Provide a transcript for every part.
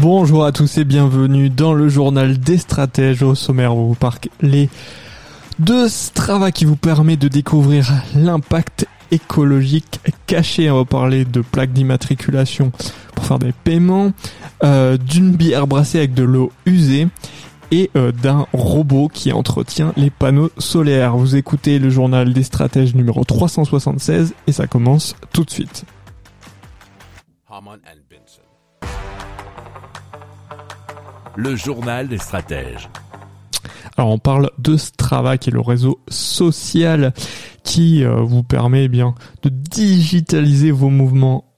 Bonjour à tous et bienvenue dans le journal des stratèges au sommaire où vous parlez de Strava qui vous permet de découvrir l'impact écologique caché. On va parler de plaques d'immatriculation pour faire des paiements, euh, d'une bière brassée avec de l'eau usée et euh, d'un robot qui entretient les panneaux solaires. Vous écoutez le journal des stratèges numéro 376 et ça commence tout de suite. Le journal des stratèges. Alors on parle de Strava qui est le réseau social qui euh, vous permet eh bien de digitaliser vos mouvements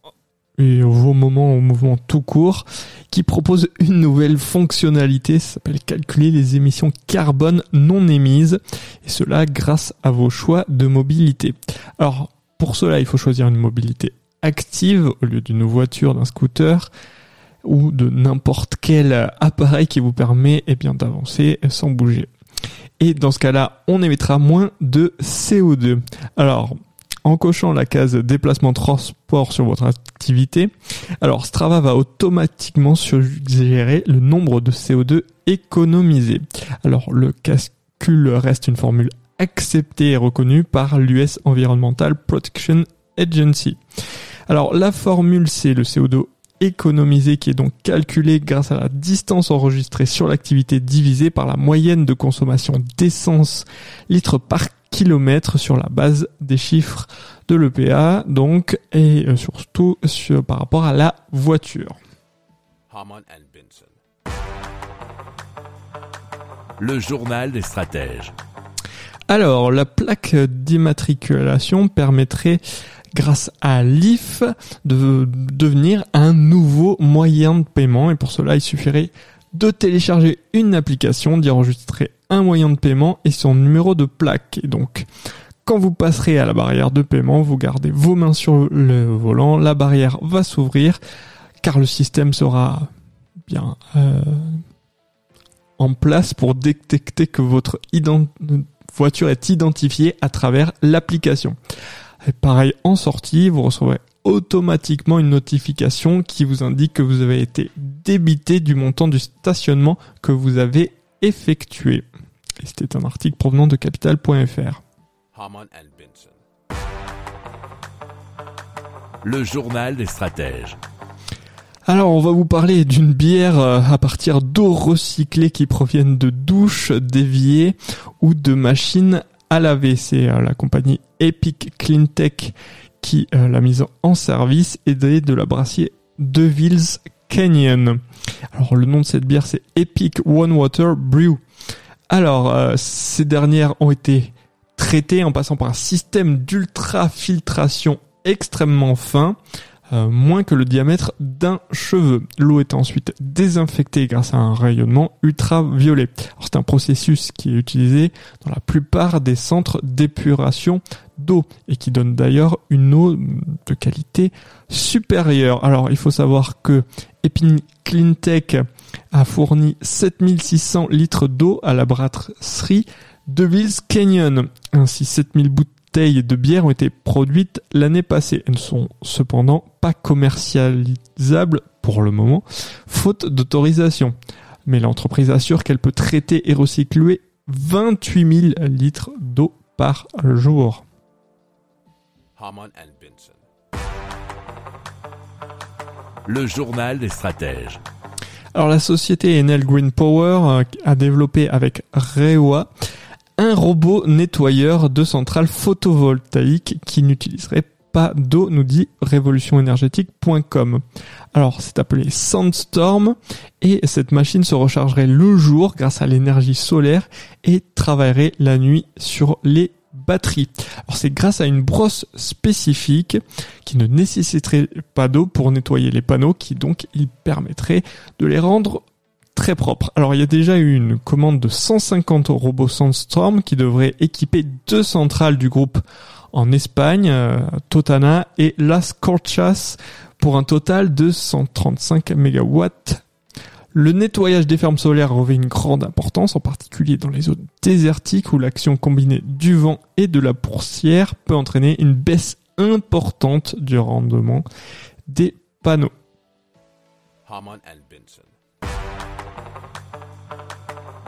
et vos moments au mouvement tout court, qui propose une nouvelle fonctionnalité, ça s'appelle calculer les émissions carbone non émises, et cela grâce à vos choix de mobilité. Alors, pour cela, il faut choisir une mobilité active au lieu d'une voiture, d'un scooter, ou de n'importe quel appareil qui vous permet eh bien d'avancer sans bouger. Et dans ce cas-là, on émettra moins de CO2. Alors, en cochant la case déplacement transport sur votre activité, alors Strava va automatiquement suggérer le nombre de CO2 économisé. Alors le calcul reste une formule acceptée et reconnue par l'US Environmental Protection Agency. Alors la formule c'est le CO2 économisé qui est donc calculé grâce à la distance enregistrée sur l'activité divisée par la moyenne de consommation d'essence litre par kilomètre sur la base des chiffres de l'EPA, donc, et euh, surtout sur, par rapport à la voiture. Le journal des stratèges. Alors, la plaque d'immatriculation permettrait, grâce à l'IF, de devenir un nouveau moyen de paiement. Et pour cela, il suffirait de télécharger une application, d'y enregistrer un moyen de paiement et son numéro de plaque. Et donc, quand vous passerez à la barrière de paiement, vous gardez vos mains sur le volant, la barrière va s'ouvrir, car le système sera bien euh, en place pour détecter que votre voiture est identifiée à travers l'application. Et pareil, en sortie, vous recevrez automatiquement une notification qui vous indique que vous avez été débité du montant du stationnement que vous avez effectué. Et c'était un article provenant de capital.fr. Le journal des stratèges. Alors, on va vous parler d'une bière euh, à partir d'eau recyclée qui proviennent de douches, d'éviers ou de machines à laver. C'est euh, la compagnie Epic Clean Tech qui euh, l'a mise en service, aidée de la brasserie Deville's Canyon. Alors, le nom de cette bière, c'est Epic One Water Brew. Alors, euh, ces dernières ont été traitées en passant par un système d'ultrafiltration extrêmement fin, euh, moins que le diamètre d'un cheveu. L'eau est ensuite désinfectée grâce à un rayonnement ultraviolet. C'est un processus qui est utilisé dans la plupart des centres d'épuration d'eau et qui donne d'ailleurs une eau de qualité supérieure. Alors il faut savoir que Epin Clean Tech a fourni 7600 litres d'eau à la brasserie Deville's Canyon. Ainsi 7000 bouteilles de bière ont été produites l'année passée. Elles ne sont cependant pas commercialisables pour le moment, faute d'autorisation. Mais l'entreprise assure qu'elle peut traiter et recycler 28 000 litres d'eau par jour. Le journal des stratèges. Alors la société Enel Green Power euh, a développé avec Rewa robot nettoyeur de centrales photovoltaïques qui n'utiliserait pas d'eau, nous dit révolutionénergétique.com. Alors c'est appelé Sandstorm et cette machine se rechargerait le jour grâce à l'énergie solaire et travaillerait la nuit sur les batterie. Alors c'est grâce à une brosse spécifique qui ne nécessiterait pas d'eau pour nettoyer les panneaux qui donc il permettrait de les rendre très propres. Alors il y a déjà eu une commande de 150 robots Sandstorm qui devrait équiper deux centrales du groupe en Espagne, euh, Totana et Las Corchas pour un total de 135 MW le nettoyage des fermes solaires revêt une grande importance, en particulier dans les zones désertiques où l'action combinée du vent et de la poussière peut entraîner une baisse importante du rendement des panneaux.